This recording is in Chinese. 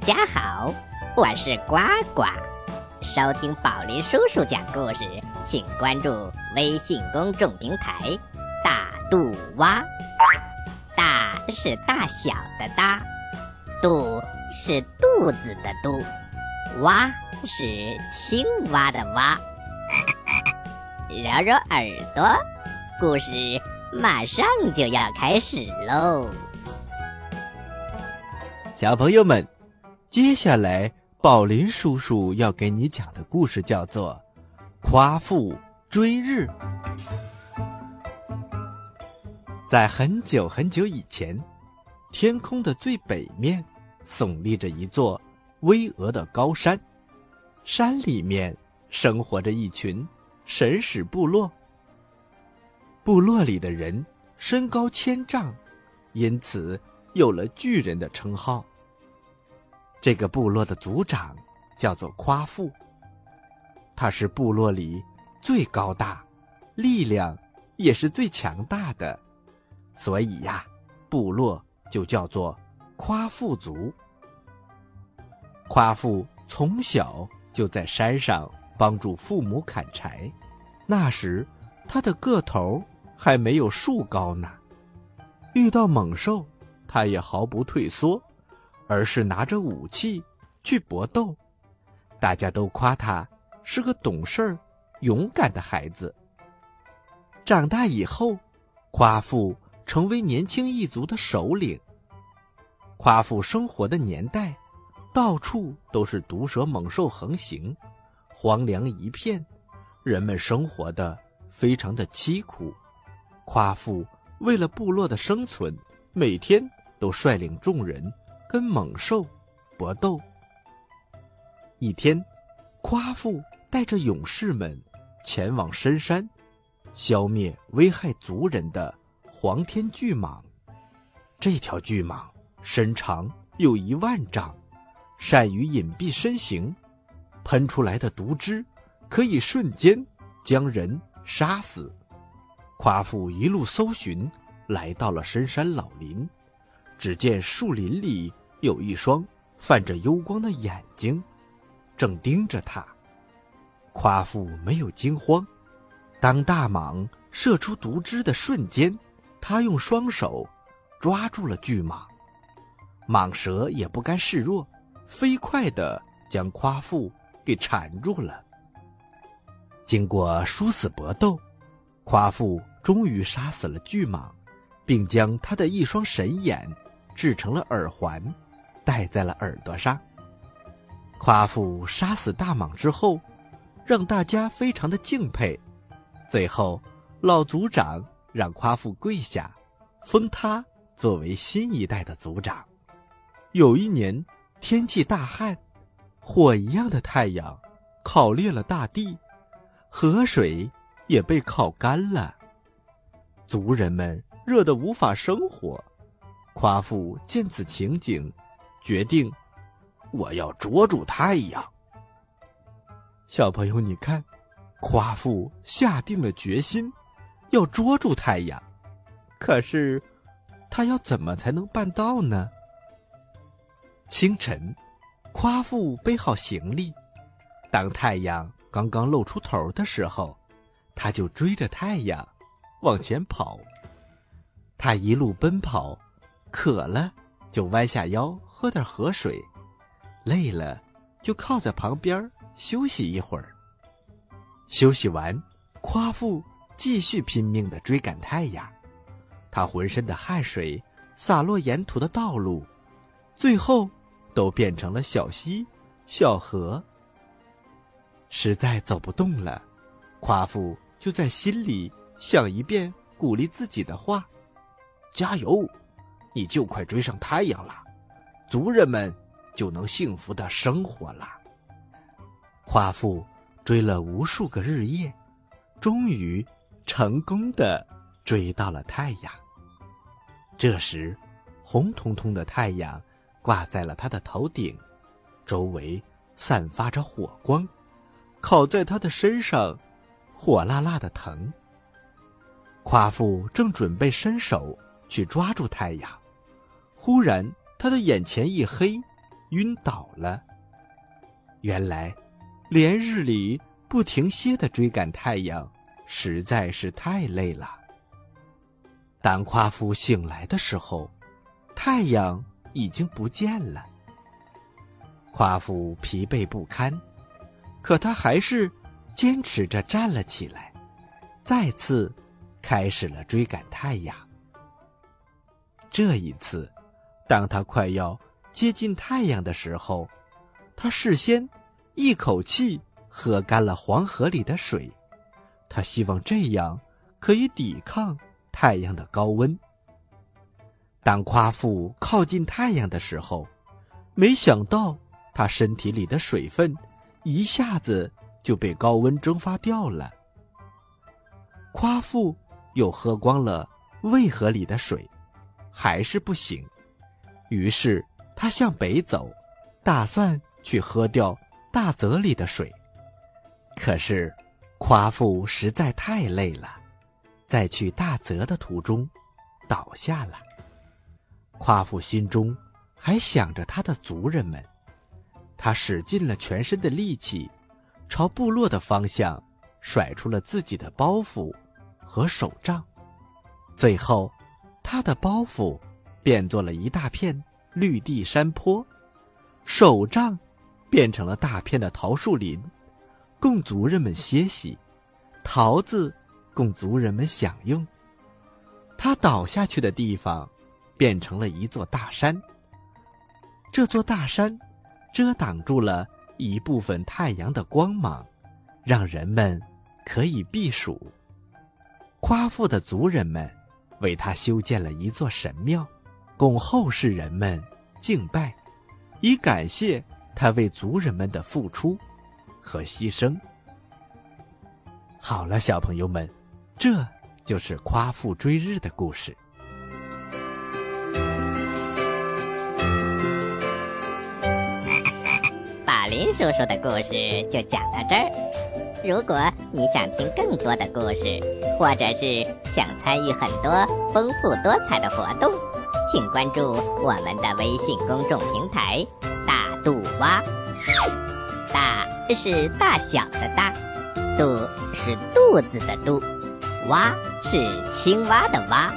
家好，我是呱呱。收听宝林叔叔讲故事，请关注微信公众平台“大肚蛙”。大是大小的大，肚是肚子的肚，蛙是青蛙的蛙。揉揉耳朵，故事马上就要开始喽！小朋友们，接下来宝林叔叔要给你讲的故事叫做《夸父追日》。在很久很久以前，天空的最北面耸立着一座巍峨的高山，山里面生活着一群神使部落。部落里的人身高千丈，因此有了巨人的称号。这个部落的族长叫做夸父。他是部落里最高大、力量也是最强大的，所以呀，部落就叫做夸父族。夸父从小就在山上帮助父母砍柴，那时他的个头还没有树高呢。遇到猛兽，他也毫不退缩。而是拿着武器去搏斗，大家都夸他是个懂事儿、勇敢的孩子。长大以后，夸父成为年轻一族的首领。夸父生活的年代，到处都是毒蛇猛兽横行，荒凉一片，人们生活的非常的凄苦。夸父为了部落的生存，每天都率领众人。跟猛兽搏斗。一天，夸父带着勇士们前往深山，消灭危害族人的黄天巨蟒。这条巨蟒身长有一万丈，善于隐蔽身形，喷出来的毒汁可以瞬间将人杀死。夸父一路搜寻，来到了深山老林，只见树林里。有一双泛着幽光的眼睛，正盯着他。夸父没有惊慌。当大蟒射出毒汁的瞬间，他用双手抓住了巨蟒。蟒蛇也不甘示弱，飞快地将夸父给缠住了。经过殊死搏斗，夸父终于杀死了巨蟒，并将他的一双神眼制成了耳环。戴在了耳朵上。夸父杀死大蟒之后，让大家非常的敬佩。最后，老族长让夸父跪下，封他作为新一代的族长。有一年天气大旱，火一样的太阳烤裂了大地，河水也被烤干了，族人们热得无法生活。夸父见此情景。决定，我要捉住太阳。小朋友，你看，夸父下定了决心，要捉住太阳。可是，他要怎么才能办到呢？清晨，夸父背好行李，当太阳刚刚露出头的时候，他就追着太阳往前跑。他一路奔跑，渴了就弯下腰。喝点河水，累了就靠在旁边休息一会儿。休息完，夸父继续拼命的追赶太阳。他浑身的汗水洒落沿途的道路，最后都变成了小溪、小河。实在走不动了，夸父就在心里想一遍鼓励自己的话：“加油，你就快追上太阳了。”族人们就能幸福的生活了。夸父追了无数个日夜，终于成功的追到了太阳。这时，红彤彤的太阳挂在了他的头顶，周围散发着火光，烤在他的身上，火辣辣的疼。夸父正准备伸手去抓住太阳，忽然。他的眼前一黑，晕倒了。原来，连日里不停歇的追赶太阳，实在是太累了。当夸父醒来的时候，太阳已经不见了。夸父疲惫不堪，可他还是坚持着站了起来，再次开始了追赶太阳。这一次，当他快要接近太阳的时候，他事先一口气喝干了黄河里的水，他希望这样可以抵抗太阳的高温。当夸父靠近太阳的时候，没想到他身体里的水分一下子就被高温蒸发掉了。夸父又喝光了渭河里的水。还是不行，于是他向北走，打算去喝掉大泽里的水。可是，夸父实在太累了，在去大泽的途中倒下了。夸父心中还想着他的族人们，他使尽了全身的力气，朝部落的方向甩出了自己的包袱和手杖，最后。他的包袱变作了一大片绿地山坡，手杖变成了大片的桃树林，供族人们歇息；桃子供族人们享用。他倒下去的地方变成了一座大山，这座大山遮挡住了一部分太阳的光芒，让人们可以避暑。夸父的族人们。为他修建了一座神庙，供后世人们敬拜，以感谢他为族人们的付出和牺牲。好了，小朋友们，这就是夸父追日的故事。宝林叔叔的故事就讲到这儿。如果你想听更多的故事，或者是想参与很多丰富多彩的活动，请关注我们的微信公众平台“大肚蛙”。大是大小的大，肚是肚子的肚，蛙是青蛙的蛙。